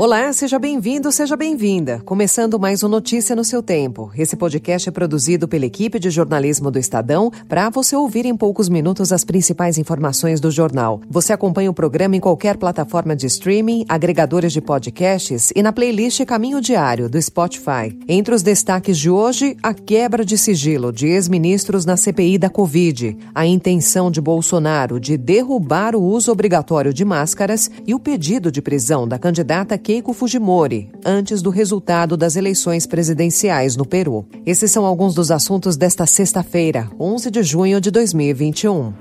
Olá, seja bem-vindo, seja bem-vinda. Começando mais um Notícia no seu tempo. Esse podcast é produzido pela equipe de jornalismo do Estadão para você ouvir em poucos minutos as principais informações do jornal. Você acompanha o programa em qualquer plataforma de streaming, agregadores de podcasts e na playlist Caminho Diário do Spotify. Entre os destaques de hoje, a quebra de sigilo de ex-ministros na CPI da Covid, a intenção de Bolsonaro de derrubar o uso obrigatório de máscaras e o pedido de prisão da candidata Keiko Fujimori, antes do resultado das eleições presidenciais no Peru. Esses são alguns dos assuntos desta sexta-feira, 11 de junho de 2021.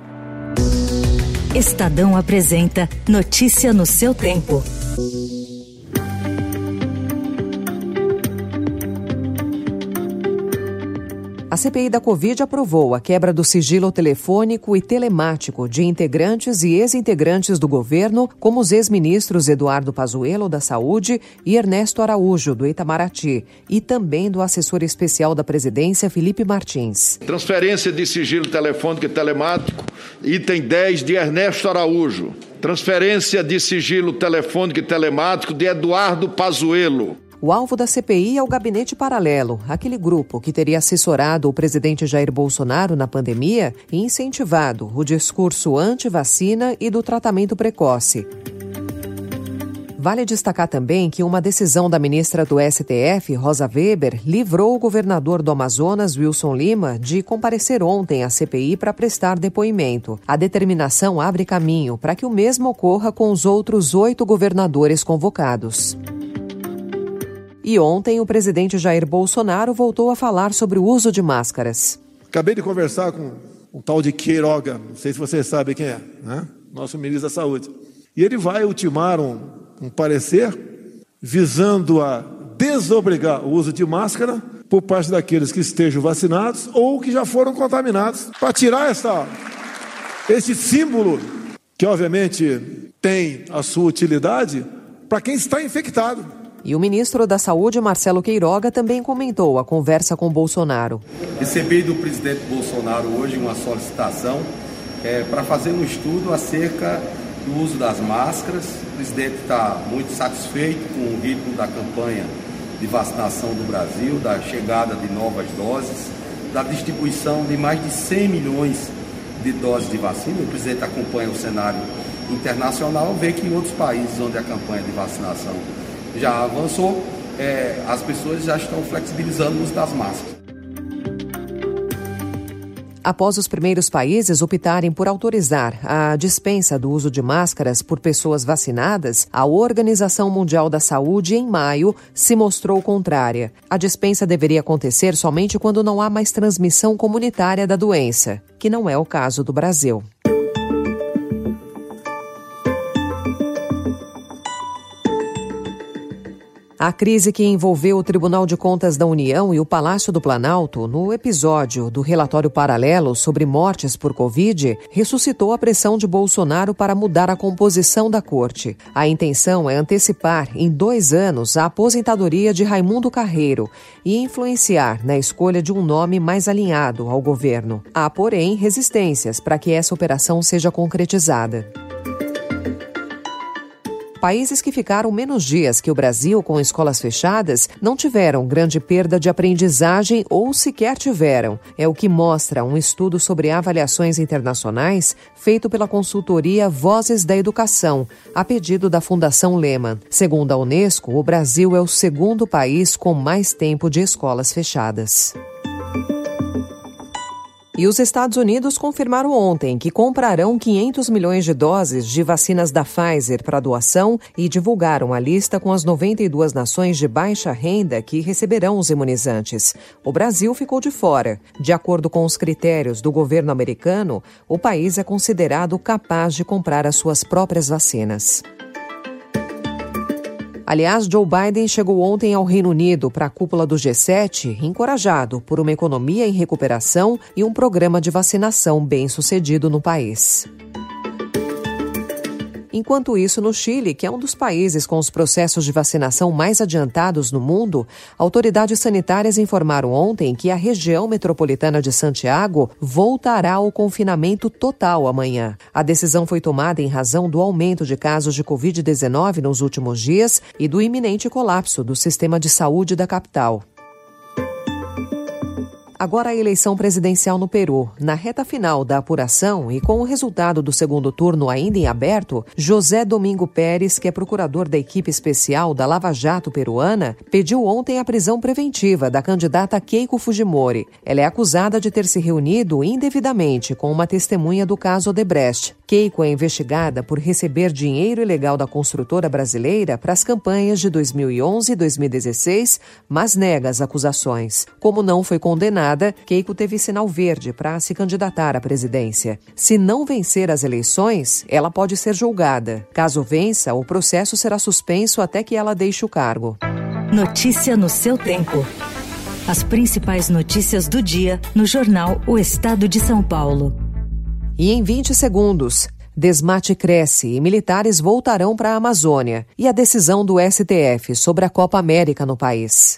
Estadão apresenta Notícia no seu tempo. A CPI da Covid aprovou a quebra do sigilo telefônico e telemático de integrantes e ex-integrantes do governo, como os ex-ministros Eduardo Pazuello, da Saúde, e Ernesto Araújo, do Itamaraty, e também do assessor especial da presidência, Felipe Martins. Transferência de sigilo telefônico e telemático, item 10 de Ernesto Araújo. Transferência de sigilo telefônico e telemático de Eduardo Pazuello. O alvo da CPI é o gabinete paralelo, aquele grupo que teria assessorado o presidente Jair Bolsonaro na pandemia e incentivado o discurso anti-vacina e do tratamento precoce. Vale destacar também que uma decisão da ministra do STF, Rosa Weber, livrou o governador do Amazonas, Wilson Lima, de comparecer ontem à CPI para prestar depoimento. A determinação abre caminho para que o mesmo ocorra com os outros oito governadores convocados. E ontem o presidente Jair Bolsonaro voltou a falar sobre o uso de máscaras. Acabei de conversar com um tal de Queiroga, não sei se vocês sabem quem é, né? nosso ministro da Saúde. E ele vai ultimar um, um parecer visando a desobrigar o uso de máscara por parte daqueles que estejam vacinados ou que já foram contaminados, para tirar essa, esse símbolo, que obviamente tem a sua utilidade, para quem está infectado. E o ministro da Saúde, Marcelo Queiroga, também comentou a conversa com Bolsonaro. Recebi do presidente Bolsonaro hoje uma solicitação é, para fazer um estudo acerca do uso das máscaras. O presidente está muito satisfeito com o ritmo da campanha de vacinação do Brasil, da chegada de novas doses, da distribuição de mais de 100 milhões de doses de vacina. O presidente acompanha o cenário internacional, vê que em outros países onde a campanha de vacinação já avançou, é, as pessoas já estão flexibilizando o uso das máscaras. Após os primeiros países optarem por autorizar a dispensa do uso de máscaras por pessoas vacinadas, a Organização Mundial da Saúde, em maio, se mostrou contrária. A dispensa deveria acontecer somente quando não há mais transmissão comunitária da doença, que não é o caso do Brasil. A crise que envolveu o Tribunal de Contas da União e o Palácio do Planalto no episódio do relatório paralelo sobre mortes por Covid ressuscitou a pressão de Bolsonaro para mudar a composição da corte. A intenção é antecipar em dois anos a aposentadoria de Raimundo Carreiro e influenciar na escolha de um nome mais alinhado ao governo. Há, porém, resistências para que essa operação seja concretizada. Países que ficaram menos dias que o Brasil com escolas fechadas não tiveram grande perda de aprendizagem ou sequer tiveram. É o que mostra um estudo sobre avaliações internacionais feito pela consultoria Vozes da Educação, a pedido da Fundação Lehman. Segundo a Unesco, o Brasil é o segundo país com mais tempo de escolas fechadas. E os Estados Unidos confirmaram ontem que comprarão 500 milhões de doses de vacinas da Pfizer para doação e divulgaram a lista com as 92 nações de baixa renda que receberão os imunizantes. O Brasil ficou de fora. De acordo com os critérios do governo americano, o país é considerado capaz de comprar as suas próprias vacinas. Aliás, Joe Biden chegou ontem ao Reino Unido para a cúpula do G7, encorajado por uma economia em recuperação e um programa de vacinação bem sucedido no país. Enquanto isso, no Chile, que é um dos países com os processos de vacinação mais adiantados no mundo, autoridades sanitárias informaram ontem que a região metropolitana de Santiago voltará ao confinamento total amanhã. A decisão foi tomada em razão do aumento de casos de Covid-19 nos últimos dias e do iminente colapso do sistema de saúde da capital. Agora a eleição presidencial no Peru. Na reta final da apuração e com o resultado do segundo turno ainda em aberto, José Domingo Pérez, que é procurador da equipe especial da Lava Jato peruana, pediu ontem a prisão preventiva da candidata Keiko Fujimori. Ela é acusada de ter se reunido indevidamente com uma testemunha do caso Odebrecht. Keiko é investigada por receber dinheiro ilegal da construtora brasileira para as campanhas de 2011 e 2016, mas nega as acusações. Como não foi condenada, Keiko teve sinal verde para se candidatar à presidência. Se não vencer as eleições, ela pode ser julgada. Caso vença, o processo será suspenso até que ela deixe o cargo. Notícia no seu tempo. As principais notícias do dia no jornal O Estado de São Paulo. E em 20 segundos, Desmate cresce e militares voltarão para a Amazônia. E a decisão do STF sobre a Copa América no país.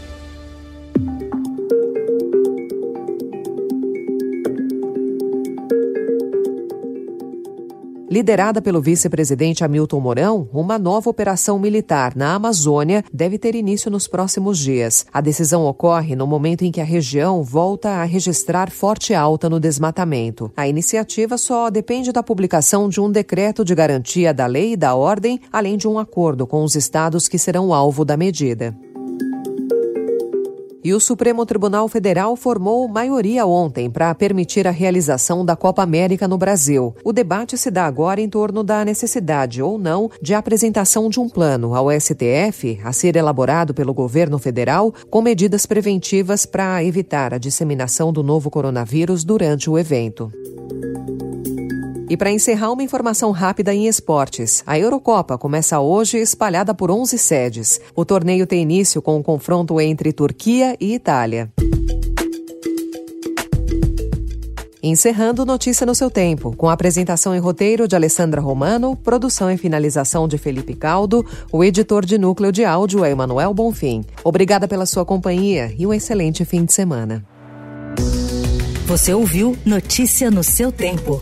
Liderada pelo vice-presidente Hamilton Mourão, uma nova operação militar na Amazônia deve ter início nos próximos dias. A decisão ocorre no momento em que a região volta a registrar forte alta no desmatamento. A iniciativa só depende da publicação de um decreto de garantia da lei e da ordem, além de um acordo com os estados que serão alvo da medida. E o Supremo Tribunal Federal formou maioria ontem para permitir a realização da Copa América no Brasil. O debate se dá agora em torno da necessidade ou não de apresentação de um plano ao STF a ser elaborado pelo governo federal com medidas preventivas para evitar a disseminação do novo coronavírus durante o evento. E para encerrar, uma informação rápida em esportes. A Eurocopa começa hoje, espalhada por 11 sedes. O torneio tem início com um confronto entre Turquia e Itália. Encerrando Notícia no seu tempo, com apresentação e roteiro de Alessandra Romano, produção e finalização de Felipe Caldo, o editor de núcleo de áudio é Emanuel Bonfim. Obrigada pela sua companhia e um excelente fim de semana. Você ouviu Notícia no seu tempo.